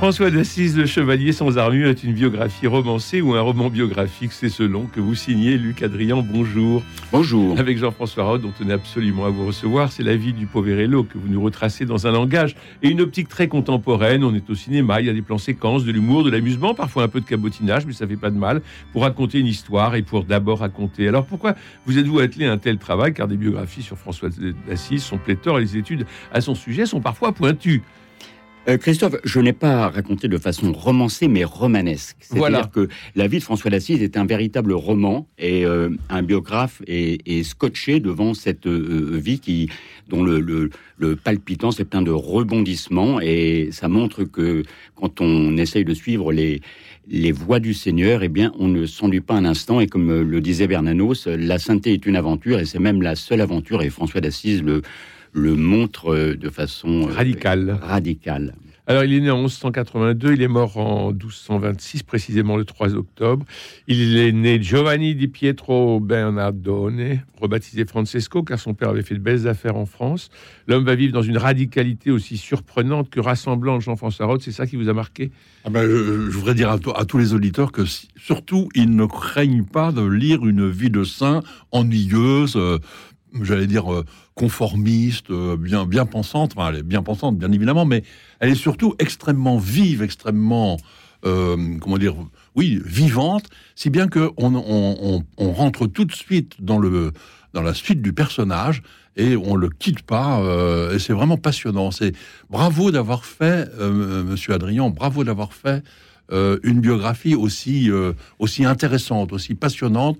François d'Assise, le chevalier sans armure, est une biographie romancée ou un roman biographique, c'est selon que vous signez Luc Adrien. Bonjour. Bonjour. Avec Jean-François Rode, on tenait absolument à vous recevoir. C'est la vie du Poverello que vous nous retracez dans un langage et une optique très contemporaine. On est au cinéma, il y a des plans séquences, de l'humour, de l'amusement, parfois un peu de cabotinage, mais ça fait pas de mal pour raconter une histoire et pour d'abord raconter. Alors pourquoi vous êtes-vous attelé à un tel travail? Car des biographies sur François d'Assise sont pléthores et les études à son sujet sont parfois pointues. Euh, Christophe, je n'ai pas raconté de façon romancée, mais romanesque. C'est-à-dire que la vie de François d'Assise est un véritable roman et euh, un biographe est, scotché devant cette euh, vie qui, dont le, le, palpitant, c'est plein de rebondissements et ça montre que quand on essaye de suivre les, les voies du Seigneur, eh bien, on ne s'ennuie pas un instant. Et comme le disait Bernanos, la sainteté est une aventure et c'est même la seule aventure. Et François d'Assise le le montre euh, de façon euh, radicale. radicale. Alors, il est né en 1182, il est mort en 1226, précisément le 3 octobre. Il est né Giovanni di Pietro Bernardone, rebaptisé Francesco, car son père avait fait de belles affaires en France. L'homme va vivre dans une radicalité aussi surprenante que rassemblante, Jean-François Roth. C'est ça qui vous a marqué? Ah ben, je, voudrais dire à, tous les auditeurs que surtout, ils ne craignent pas de lire une vie de saint ennuyeuse. Euh, j'allais dire, euh, conformiste, euh, bien, bien pensante. elle est bien pensante, bien évidemment, mais elle est surtout extrêmement vive, extrêmement, euh, comment dire, oui, vivante, si bien que on, rentre tout de suite dans le dans la suite du personnage et on le quitte pas. et c'est vraiment passionnant. C'est bravo d'avoir fait, Monsieur Adrien, bravo d'avoir fait une biographie aussi aussi intéressante, aussi passionnante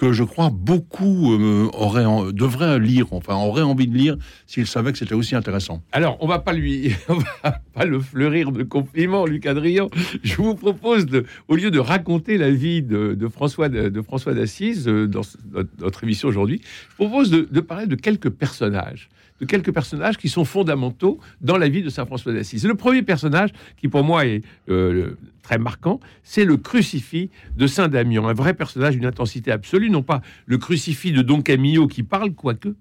que je crois beaucoup euh, auraient, devraient lire, enfin auraient envie de lire s'ils savaient que c'était aussi intéressant. Alors, on va pas lui, va pas le fleurir de compliments, Luc Adrien. Je vous propose de, au lieu de raconter la vie de, François de, François d'Assise euh, dans notre, émission aujourd'hui, je propose de, de parler de quelques personnages de quelques personnages qui sont fondamentaux dans la vie de Saint François d'Assise. Le premier personnage qui pour moi est euh, très marquant, c'est le crucifix de Saint Damien, un vrai personnage d'une intensité absolue, non pas le crucifix de Don Camillo qui parle, quoique,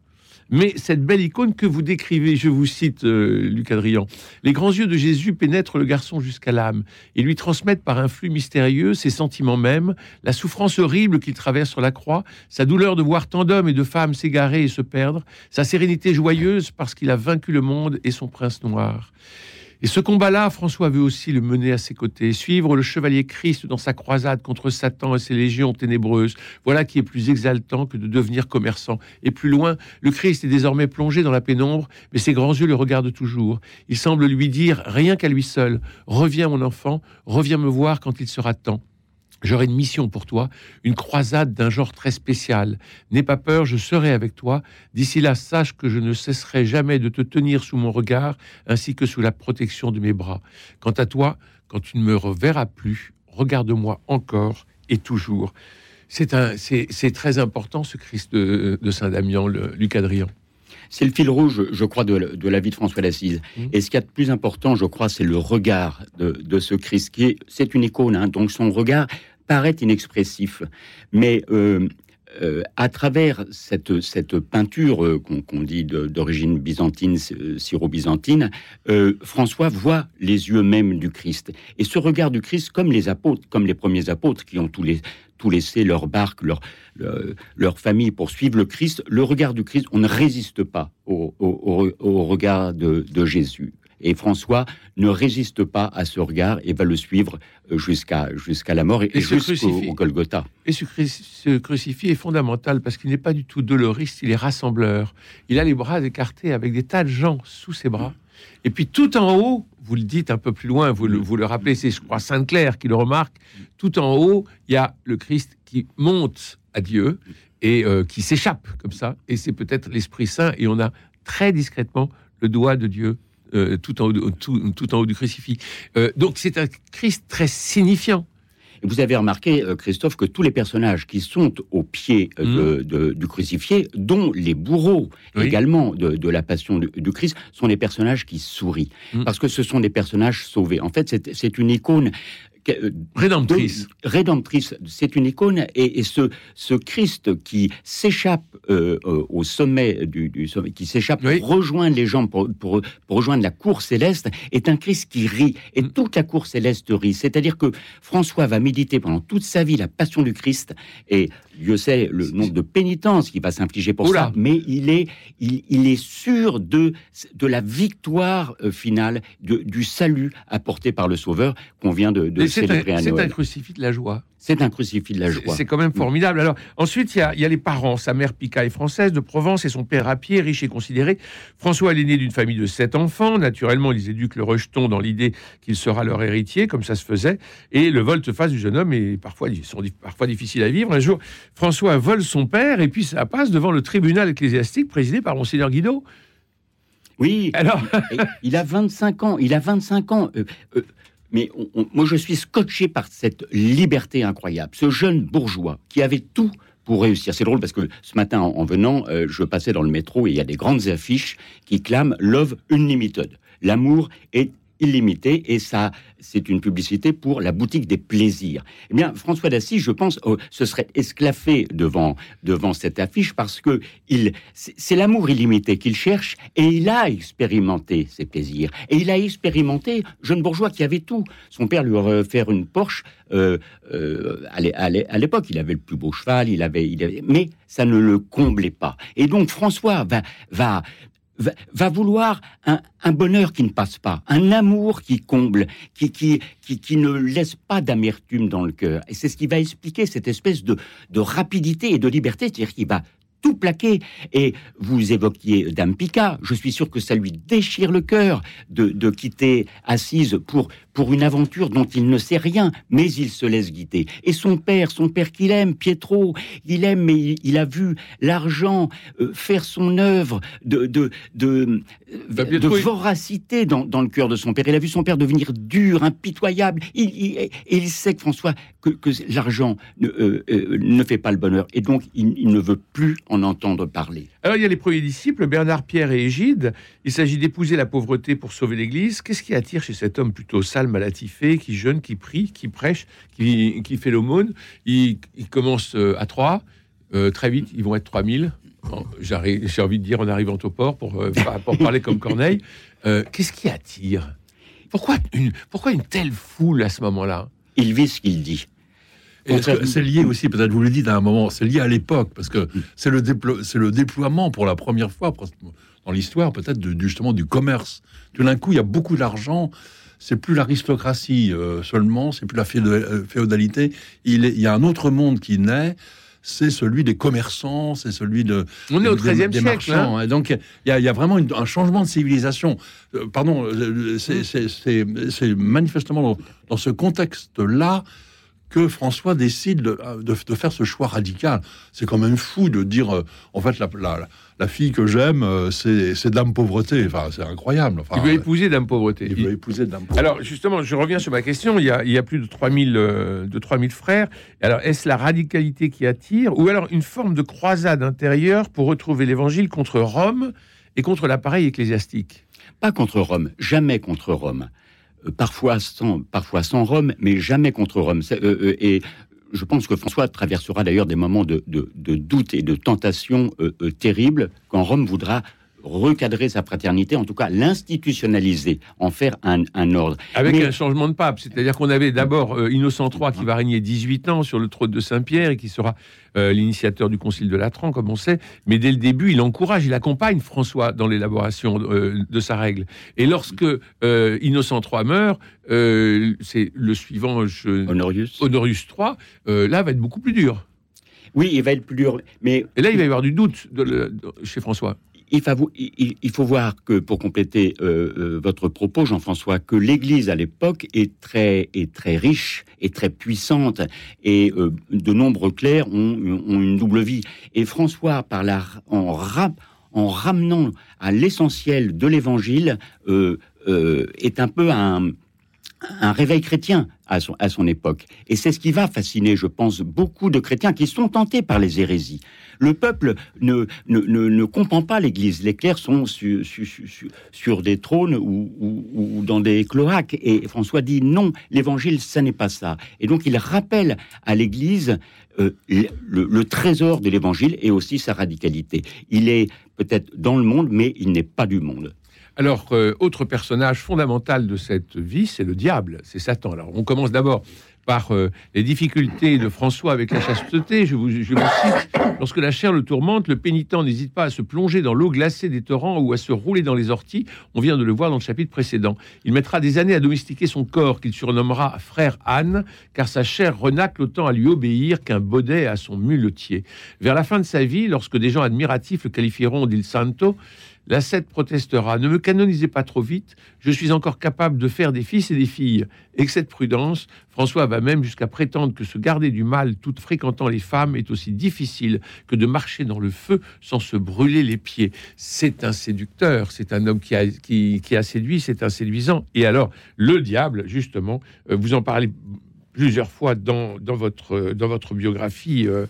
mais cette belle icône que vous décrivez, je vous cite, euh, Luc Adrien, les grands yeux de Jésus pénètrent le garçon jusqu'à l'âme et lui transmettent par un flux mystérieux ses sentiments mêmes, la souffrance horrible qu'il traverse sur la croix, sa douleur de voir tant d'hommes et de femmes s'égarer et se perdre, sa sérénité joyeuse parce qu'il a vaincu le monde et son prince noir. Et ce combat-là, François veut aussi le mener à ses côtés, suivre le chevalier Christ dans sa croisade contre Satan et ses légions ténébreuses. Voilà qui est plus exaltant que de devenir commerçant. Et plus loin, le Christ est désormais plongé dans la pénombre, mais ses grands yeux le regardent toujours. Il semble lui dire, rien qu'à lui seul, reviens mon enfant, reviens me voir quand il sera temps. J'aurai une mission pour toi, une croisade d'un genre très spécial. N'aie pas peur, je serai avec toi. D'ici là, sache que je ne cesserai jamais de te tenir sous mon regard, ainsi que sous la protection de mes bras. Quant à toi, quand tu ne me reverras plus, regarde-moi encore et toujours. C'est très important ce Christ de, Saint-Damien, Luc Adrien. C'est le fil rouge, je crois, de, la vie de François d'Assise. Mmh. Et ce qui est de plus important, je crois, c'est le regard de, ce Christ, qui est, c'est une icône, hein. donc son regard paraît inexpressif. Mais euh, euh, à travers cette, cette peinture euh, qu'on dit d'origine byzantine, syro-byzantine, François voit les yeux même du Christ. Et ce regard du Christ, comme les apôtres, comme les premiers apôtres qui ont tout laissé, leur barque, leur, leur, famille pour suivre le Christ, le regard du Christ, on ne résiste pas au, regard de, Jésus. Et François ne résiste pas à ce regard et va le suivre jusqu'à jusqu'à la mort et, jusqu'au Golgotha. Et ce, ce, crucifix est fondamental parce qu'il n'est pas du tout doloriste, il est rassembleur. Il a les bras écartés avec des tas de gens sous ses bras. Et puis tout en haut, vous le dites un peu plus loin, vous le, vous le rappelez, c'est je crois Sainte-Claire qui le remarque, tout en haut, il y a le Christ qui monte à Dieu et euh, qui s'échappe comme ça, et c'est peut-être l'Esprit Saint, et on a très discrètement le doigt de Dieu euh, tout, en haut, tout, en haut du crucifix. Euh, donc c'est un Christ très signifiant. Vous avez remarqué, euh, Christophe, que tous les personnages qui sont au pied de- du crucifié, dont les bourreaux Oui. également de, de la passion du, du Christ, sont des personnages qui sourient. Mm. Parce que ce sont des personnages sauvés. En fait, c'est une icône Rédemptrice. de- rédemptrice, c'est une icône, et, et ce, ce Christ qui s'échappe euh, euh, au sommet du, du sommet, qui s'échappe Oui. pour rejoindre les gens, pour, pour, pour rejoindre la cour céleste, est un Christ qui rit, et Mm. toute la cour céleste rit. C'est-à-dire que François va méditer pendant toute sa vie la passion du Christ, et Dieu sait le nombre de pénitences qu'il va s'infliger pour Oula. ça, mais il est, il, il est sûr de, de la victoire euh, finale, de- du salut apporté par le Sauveur qu'on vient de, célébrer un, à c'est un Noël. crucifix de la joie. C'est un crucifix de la joie. C'est quand même formidable. Alors, ensuite, il y a, il y a les parents. Sa mère Pica est française de Provence et son père à pied, riche et considéré. François est l'aîné d'une famille de sept enfants. Naturellement, ils éduquent le rejeton dans l'idée qu'il sera leur héritier, comme ça se faisait. Et le volte-face du jeune homme est parfois, ils sont di- parfois difficiles à vivre. Un jour, François vole son père et puis ça passe devant le tribunal ecclésiastique présidé par Monseigneur Guido. Oui, Alors, il a 25 ans. Il a 25 ans. euh, euh, mais moi, je suis scotché par cette liberté incroyable. Ce jeune bourgeois qui avait tout pour réussir. C'est drôle parce que ce matin, en, en venant, euh, je passais dans le métro et il y a des grandes affiches qui clament Love Unlimited. L'amour est illimité et ça, c'est une publicité pour la boutique des plaisirs. Eh bien, François d'Assise, je pense, euh, se serait esclaffé devant devant cette affiche parce que il, c'est l'amour illimité qu'il cherche et il a expérimenté ses plaisirs. Et il a expérimenté, jeune bourgeois qui avait tout. Son père lui aurait offert une Porsche euh, euh, à l'époque. Il avait le plus beau cheval, il avait, il avait, mais ça ne le comblait pas. Et donc François va, va, va, va vouloir un, un bonheur qui ne passe pas, un amour qui comble, qui, qui, qui, qui ne laisse pas d'amertume dans le cœur. Et c'est ce qui va expliquer cette espèce de, de rapidité et de liberté, c'est-à-dire qu'il va tout plaquer. Et vous évoquiez Dame Pica, je suis sûr que ça lui déchire le cœur de, de quitter Assise pour, pour une aventure dont il ne sait rien, mais il se laisse guider. Et son père, son père qu'il aime, Pietro, il aime, mais il, il a vu l'argent euh, faire son œuvre de, de, de, Bah, de Pietro, il- voracité dans, dans le cœur de son père. Il a vu son père devenir dur, impitoyable. Il, il- et il sait que François, que, que l'argent ne, euh, euh, ne fait pas le bonheur. Et donc, il, il ne veut plus en entendre parler. Alors, il y a les premiers disciples, Bernard, Pierre et Égide. Il s'agit d'épouser la pauvreté pour sauver l'Église. Qu'est-ce qui attire chez cet homme plutôt sale, malatifé, qui jeûne, qui prie, qui prêche, qui, qui fait l'aumône il, il commence euh, à 3. très vite, ils vont être 3000. Bon, j'arrive- J'ai envie de dire en arrivant au port pour, euh, pour parler comme Corneille. Euh, Qu'est-ce qui attire pourquoi une, pourquoi une telle foule à ce moment-là? Il vit ce qu'il dit. C'est lié aussi, peut-être vous le dites à un moment, c'est lié à l'époque, parce que c'est le, déplo- le déploiement pour la première fois dans l'histoire, peut-être justement du commerce. Tout d'un coup, il y a beaucoup d'argent. C'est plus l'aristocratie euh, seulement, c'est plus la euh, féodalité. Il, est- il y a un autre monde qui naît. C'est celui des commerçants, c'est celui de. On est au des- XIIIe des siècle. hein. marchands. Et donc, il y a, il y a vraiment une- un changement de civilisation. Euh, pardon, euh, c'est- manifestement dans, dans ce contexte-là que François décide de, de- de faire ce choix radical. C'est quand même fou de dire, euh, en fait, la, la- la fille que j'aime, euh, c'est c'est Dame Pauvreté. Enfin, c'est incroyable. Enfin, Il veut épouser Dame Pauvreté. il veut épouser Dame Pauvreté. Alors justement, je reviens sur ma question. Il y a, il y a plus de 3000, euh, de 3000 frères. Alors est-ce la radicalité qui attire ou alors une forme de croisade intérieure pour retrouver l'évangile contre Rome et contre l'appareil ecclésiastique? Pas contre Rome, jamais contre Rome. Parfois sans, parfois sans Rome, mais jamais contre Rome. Euh, euh, et je pense que François traversera d'ailleurs des moments de, de- doute et de tentation euh, terribles quand Rome voudra recadrer sa fraternité, en tout cas l'institutionnaliser, en faire un, un ordre. Avec Mais- un changement de pape. C'est-à-dire qu'on avait d'abord euh, Innocent III qui va régner 18 ans sur le trône de Saint-Pierre et qui sera euh, l'initiateur du concile de Latran, comme on sait. Mais dès le début, il encourage, il accompagne François dans l'élaboration euh, de sa règle. Et lorsque Innocent III meurt, c'est le suivant, je- Honorius. Honorius III, là va être beaucoup plus dur. Oui, il va être plus dur, mais Et là, il va y avoir du doute de le- de- chez François. Il faut, voir que, pour compléter euh, euh, votre propos, Jean-François, que l'Église à l'époque est très, est très riche et très puissante, et euh, de nombreux clercs ont, une double vie. Et François, en, ra- en ramenant à l'essentiel de l'Évangile, est un peu un un réveil chrétien à son, à son époque. Et c'est ce qui va fasciner, je pense, beaucoup de chrétiens qui sont tentés par les hérésies. Le peuple ne, ne, ne, comprend pas l'Église. Les clercs sont sur, des trônes ou, ou, dans des cloaques. Et François dit non, l'Évangile, ça n'est pas ça. Et donc il rappelle à l'Église euh, le, trésor de l'Évangile et aussi sa radicalité. Il est peut-être dans le monde, mais il n'est pas du monde. Alors, autre personnage fondamental de cette vie, c'est le diable, c'est Satan. Alors, on commence d'abord par euh, les difficultés de François avec la chasteté. Je vous, cite Lorsque la chair le tourmente, le pénitent n'hésite pas à se plonger dans l'eau glacée des torrents ou à se rouler dans les orties. On vient de le voir dans le chapitre précédent. Il mettra des années à domestiquer son corps, qu'il surnommera frère Anne, car sa chair renacle autant à lui obéir qu'un baudet à son muletier. Vers la fin de sa vie, lorsque des gens admiratifs le qualifieront d'Il Santo, L'ascète protestera Ne me canonisez pas trop vite, je suis encore capable de faire des fils et des filles. Que cette prudence, François va même jusqu'à prétendre que se garder du mal tout fréquentant les femmes est aussi difficile que de marcher dans le feu sans se brûler les pieds. C'est un séducteur, c'est un homme qui a, qui, a séduit, c'est un séduisant. Et alors, le diable, justement, euh, vous en parlez plusieurs fois dans, dans, votre, dans votre biographie. Euh,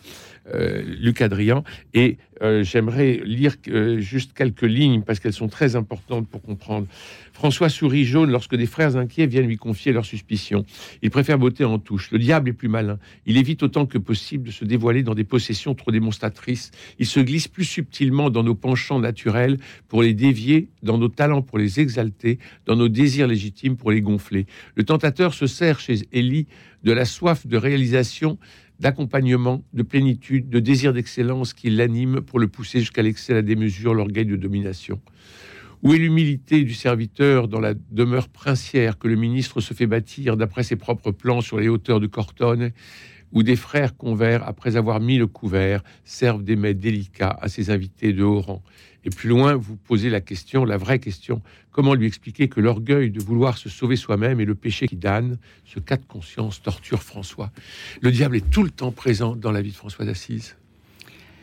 euh, Luc Adrien. Et euh, j'aimerais lire euh, juste quelques lignes parce qu'elles sont très importantes pour comprendre. François sourit jaune lorsque des frères inquiets viennent lui confier leurs suspicions. Il préfère botter en touche. Le diable est plus malin. Il évite autant que possible de se dévoiler dans des possessions trop démonstratrices. Il se glisse plus subtilement dans nos penchants naturels pour les dévier, dans nos talents pour les exalter, dans nos désirs légitimes pour les gonfler. Le tentateur se sert chez Élie de la soif de réalisation d'accompagnement, de plénitude, de désir d'excellence qui l'anime pour le pousser jusqu'à l'excès, la démesure, l'orgueil de domination. Où est l'humilité du serviteur dans la demeure princière que le ministre se fait bâtir d'après ses propres plans sur les hauteurs de Cortone où des frères convers, après avoir mis le couvert, servent des mets délicats à ses invités de haut rang? Et plus loin, vous posez la question, la vraie question, comment lui expliquer que l'orgueil de vouloir se sauver soi-même et le péché qui damne, ce cas de conscience torture François. Le diable est tout le temps présent dans la vie de François d'Assise.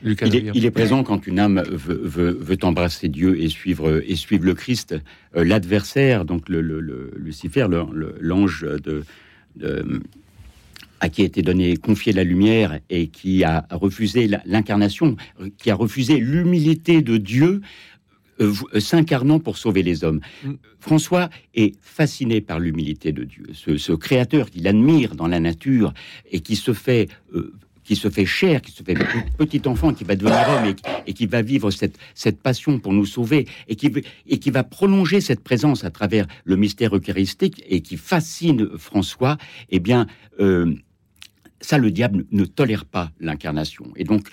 Il est, il est, présent quand une âme veut, embrasser Dieu et suivre, et suivre le Christ. Euh, l'adversaire, donc le, Lucifer, l'ange de, à qui a été donné, confié la lumière et qui a refusé l'incarnation, qui a refusé l'humilité de Dieu euh, euh, s'incarnant pour sauver les hommes. Mm. François est fasciné par l'humilité de Dieu, ce, créateur qu'il admire dans la nature et qui se fait euh, qui se fait chair, qui se fait petit enfant, qui va devenir homme et, qui va vivre cette, cette passion pour nous sauver et qui, et qui va prolonger cette présence à travers le mystère eucharistique et qui fascine François, eh bien, ça, le diable ne tolère pas l'incarnation. Et donc,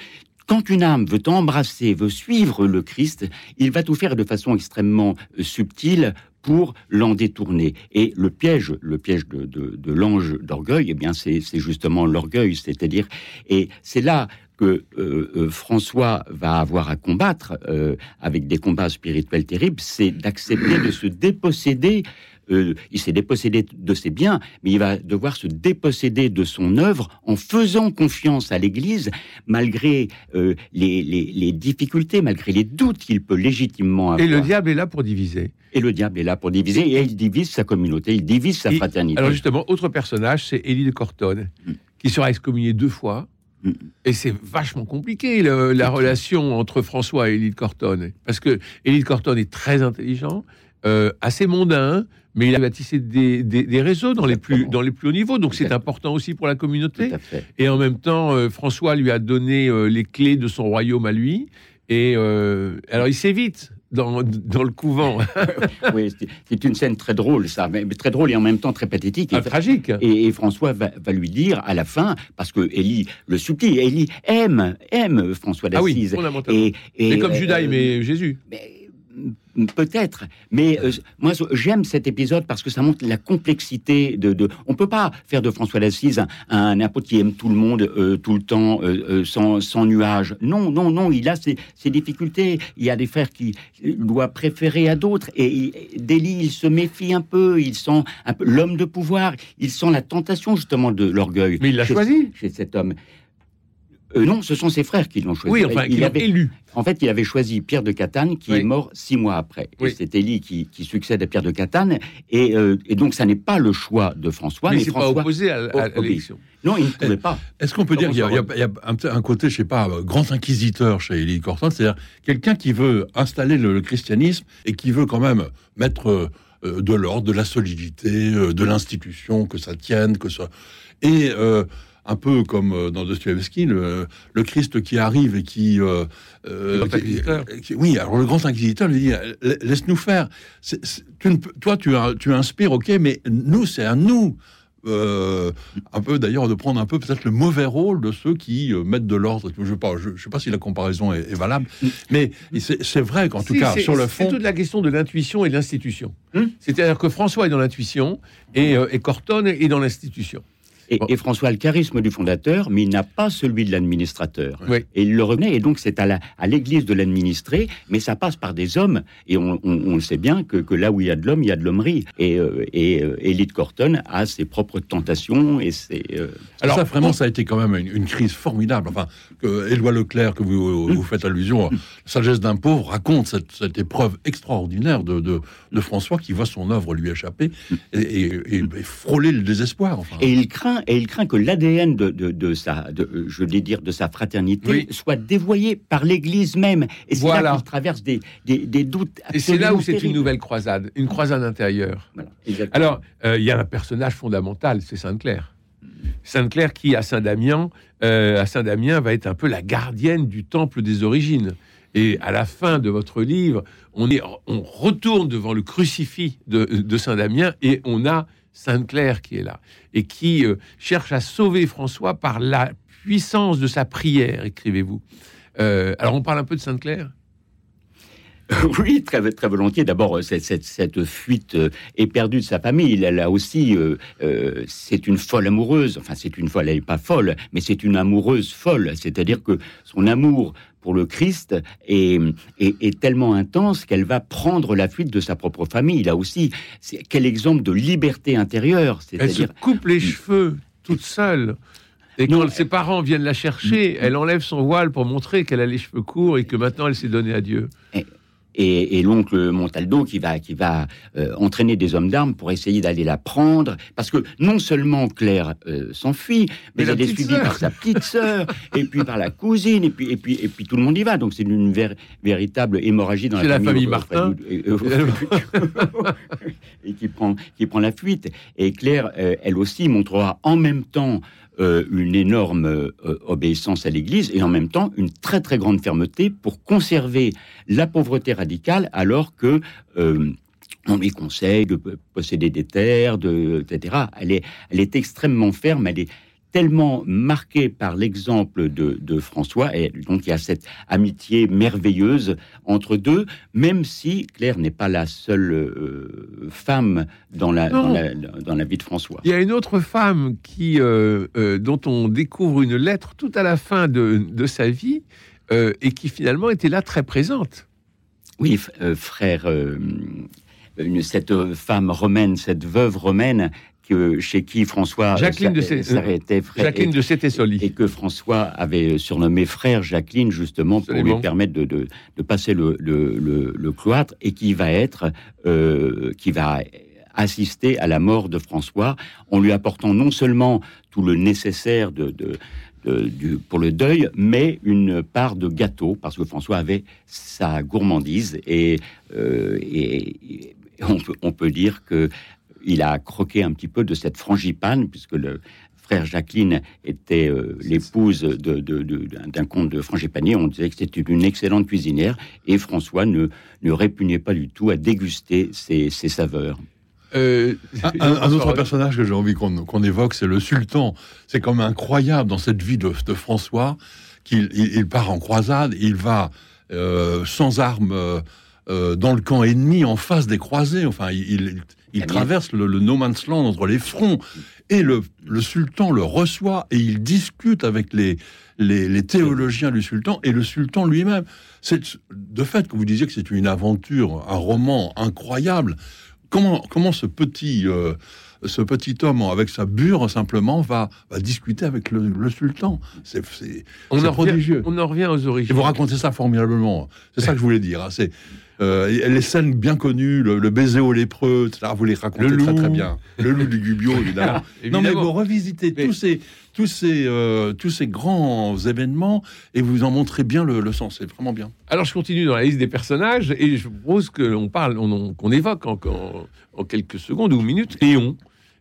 quand une âme veut embrasser, veut suivre le Christ, il va tout faire de façon extrêmement euh, subtile pour l'en détourner. Et le piège, le piège de, l'ange d'orgueil, eh bien, c'est justement l'orgueil, c'est-à-dire, et c'est là que euh, euh, François va avoir à combattre avec des combats spirituels terribles, c'est d'accepter de se déposséder euh, il s'est dépossédé de ses biens, mais il va devoir se déposséder de son œuvre en faisant confiance à l'Église, malgré euh, les, difficultés, malgré les doutes qu'il peut légitimement avoir. Et le diable est là pour diviser. Et le diable est là pour diviser, et il divise sa communauté, il divise sa fraternité. Alors justement, autre personnage, c'est Élie de Cortone, mm. qui sera excommunié deux fois. Mm. Et c'est vachement compliqué la relation entre François et Élie de Cortone, parce que Élie de Cortone est très intelligent, euh, assez mondain, mais il a bâtissé des, des, réseaux dans les, plus, dans les plus hauts niveaux, donc c'est important aussi pour la communauté. Et en même temps, euh, François lui a donné euh, les clés de son royaume à lui. Et alors il s'évite dans, dans, le couvent. oui, c'est une scène très drôle, ça, mais, très drôle et en même temps très pathétique. et, ah, tragique. Et, François va, va, lui dire à la fin, parce que Élie le supplie, Élie aime, aime François d'Assise. Ah oui, et, et, comme Judas aimait Jésus. Mais, Peut-être, mais euh, moi j'aime cet épisode parce que ça montre la complexité de. de... On peut pas faire de François d'Assise un, un, apôtre qui aime tout le monde euh, tout le temps euh, sans, sans, nuage. Non, non, non, il a ses, ses, difficultés. Il y a des frères qui doit préférer à d'autres et d'Élie il se méfie un peu. Il sent l'homme de pouvoir. Il sent la tentation justement de l'orgueil. Mais il l'a choisi chez cet homme. Euh, non, ce sont ses frères qui l'ont choisi. Oui, enfin, il avait, élu. en fait, il avait choisi Pierre de Catane, qui Oui. est mort six mois après. Oui. c'est Élie qui, qui succède à Pierre de Catane. Et, euh, et donc, ça n'est pas le choix de François. mais mais pas opposé à, à- à l'élection. Non, il ne pouvait pas. Est-ce qu'on peut dire qu'il y a, y y un, côté, je sais pas, euh, grand inquisiteur chez Élie Corton, c'est-à-dire quelqu'un qui veut installer le, le christianisme et qui veut quand même mettre euh, de l'ordre, de la solidité, de l'institution, que ça tienne, que ça... Et un peu comme euh, dans Dostoevsky, le, le Christ qui arrive et qui... euh, euh, Le qui- qui- oui, alors le grand inquisiteur lui dit, La- laisse-nous faire. C'est- c'est- tu ne peux- toi, tu, inspires, ok, mais nous, c'est à nous euh, un peu d'ailleurs de prendre un peu peut-être le mauvais rôle de ceux qui euh, mettent de l'ordre. Je ne je, je sais pas si la comparaison est, est valable, mais c'est c'est vrai qu'en tout Si, cas c'est- sur le C'est fond, toute la question de l'intuition et de l'institution. Hum. C'est-à-dire que François est dans l'intuition et, euh, et Corton est dans l'institution. Et, Bon. et François a le charisme du fondateur, mais il n'a pas celui de l'administrateur. Oui. Et il le reconnaît, et donc c'est à la- à l'Église de l'administrer, mais ça passe par des hommes, et on, on- on le sait bien que, que là où il y a de l'homme, il y a de l'hommerie. Et, euh, et euh, Élie de Corton a ses propres tentations, et ses... euh, alors ça vraiment ça a été quand même une, une crise formidable. Enfin, que Éloi Leclerc que vous, vous faites allusion, à Sagesse d'un pauvre raconte cette, cette épreuve extraordinaire de, de, de François qui voit son œuvre lui échapper et, et- et- et frôler le désespoir. Enfin. Et il craint, et il craint que l'ADN de, de, de sa, de, je vais dire, de sa fraternité Oui. soit dévoyé par l'Église même. Et c'est Voilà. là qu'il traverse des, des, des doutes. Et c'est là où c'est une nouvelle croisade, une croisade intérieure. Voilà. Alors, euh, il y a un personnage fondamental, c'est Sainte-Claire. Sainte-Claire qui, à Saint-Damien, euh, à Saint-Damien, va être un peu la gardienne du temple des origines. Et à la fin de votre livre, on, est, on retourne devant le crucifix de, de Saint-Damien et on a Sainte-Claire qui est là et qui euh, cherche à sauver François par la puissance de sa prière, écrivez-vous. Euh, alors, on parle un peu de Sainte-Claire? Oui, très, très volontiers. D'abord, euh, cette, cette, cette fuite euh, éperdue de sa famille, elle a aussi, euh, euh, c'est une folle amoureuse. Enfin, c'est une folle, elle n'est pas folle, mais c'est une amoureuse folle. C'est-à-dire que son amour pour le Christ est, est, est tellement intense qu'elle va prendre la fuite de sa propre famille. Là aussi, quel exemple de liberté intérieure. Elle se C'est-à-dire, coupe les cheveux toute seule. Et quand Non, ses parents viennent la chercher, elle enlève son voile pour montrer qu'elle a les cheveux courts et que maintenant elle s'est donnée à Dieu. Et, et l'oncle Montaldo qui va, qui va euh, entraîner des hommes d'armes pour essayer d'aller la prendre, parce que non seulement Claire euh, s'enfuit, mais, Mais la elle est suivie par sa petite sœur, et puis par la cousine, et puis, et puis, et puis tout le monde y va. Donc c'est une vér- véritable hémorragie dans C'est la famille euh, Martin. et, et qui prend, qui prend la fuite. Et Claire, euh, elle aussi, montrera en même temps euh, une énorme euh, obéissance à l'Église et en même temps une très très grande fermeté pour conserver la pauvreté radicale alors que euh, on lui conseille de posséder des terres, etc. Elle est, elle est extrêmement ferme, elle est tellement marquée par l'exemple de, de François, et donc il y a cette amitié merveilleuse entre deux, même si Claire n'est pas la seule euh, femme dans la, dans, la, dans la vie de François. Il y a une autre femme qui, euh, euh, dont on découvre une lettre tout à la fin de, de sa vie et qui finalement était là très présente. Oui, frère, cette femme romaine, cette veuve romaine, que, chez qui François Jacqueline s'arrêtait, frère, Jacqueline de et, Sétésoli. que François avait surnommé frère Jacqueline, justement, pour Absolument. lui permettre de, de, de passer le, le, le- le cloître, et qui va être, euh, qui va assister à la mort de François, en lui apportant non seulement tout le nécessaire de, de- de- du- pour le deuil, mais une part de gâteau, parce que François avait sa gourmandise, et, euh, et- et on, peut, on peut dire que il a croqué un petit peu de cette frangipane, puisque le frère Jacqueline était euh, l'épouse de- de- de- d'un comte de frangipanier. On disait que c'était une excellente cuisinière, et François ne, ne répugnait pas du tout à déguster ses, ses saveurs. Euh, Un, un- un autre personnage que j'ai envie qu'on qu'on évoque, c'est le sultan. C'est quand même incroyable dans cette vie de, de François qu'il il, il part en croisade, il va euh, sans armes euh, dans le camp ennemi, en face des croisés. Enfin, il, il- il traverse le, le no man's land entre les fronts. Et le, le sultan le reçoit et il discute avec les, les, les théologiens du sultan et le sultan lui-même. C'est de fait que vous disiez que c'est une aventure, un roman incroyable. Comment, comment ce petit euh, ce petit homme avec sa bure simplement va, va discuter avec le, le sultan. C'est On en, revient, prodigieux. on en revient aux Et origines. vous racontez ça formidablement. C'est ça que je voulais dire. hein. C'est euh, et les scènes bien connues, le, le baiser au lépreux, etc. Vous les racontez Le très très bien. Le loup du Gubbio, évidemment. non mais Évidemment. vous revisitez Mais- tous ces tous ces euh, tous ces grands événements et vous en montrez bien le, le sens. C'est vraiment bien. Alors, je continue dans la liste des personnages et je propose qu'on parle, évoque en, en- en quelques secondes ou minutes Léon.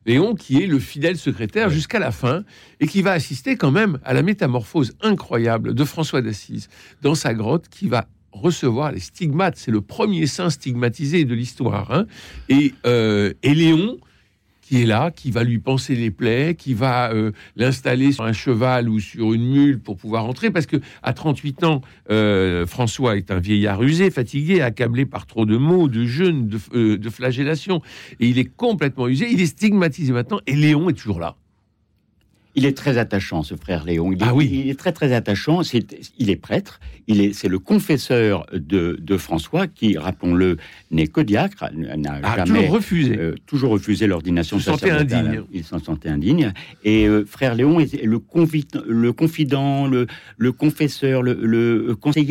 Léon, qui est le fidèle secrétaire jusqu'à la fin et qui va assister quand même à la métamorphose incroyable de François d'Assise dans sa grotte, qui va recevoir les stigmates. C'est le premier saint stigmatisé de l'histoire. hein. Et, euh, et Léon, qui est là, qui va lui panser les plaies, qui va euh, l'installer sur un cheval ou sur une mule pour pouvoir entrer, parce que à 38 ans, euh, François est un vieillard usé, fatigué, accablé par trop de maux, de jeûnes, de, euh, de flagellations, et il est complètement usé. Il est stigmatisé maintenant, et Léon est toujours là. Il est très attachant, ce frère Léon. Il est, Ah oui. il est très très attachant. Il est prêtre. Il est, c'est le confesseur de, de François, qui, rappelons-le, n'est que diacre, n'a Ah, jamais toujours refusé. euh, toujours refusé l'ordination Se sacerdotale. indigne. Il s'en sentait indigne. Et euh, frère Léon est le, le confident, le, le confesseur, le, le conseiller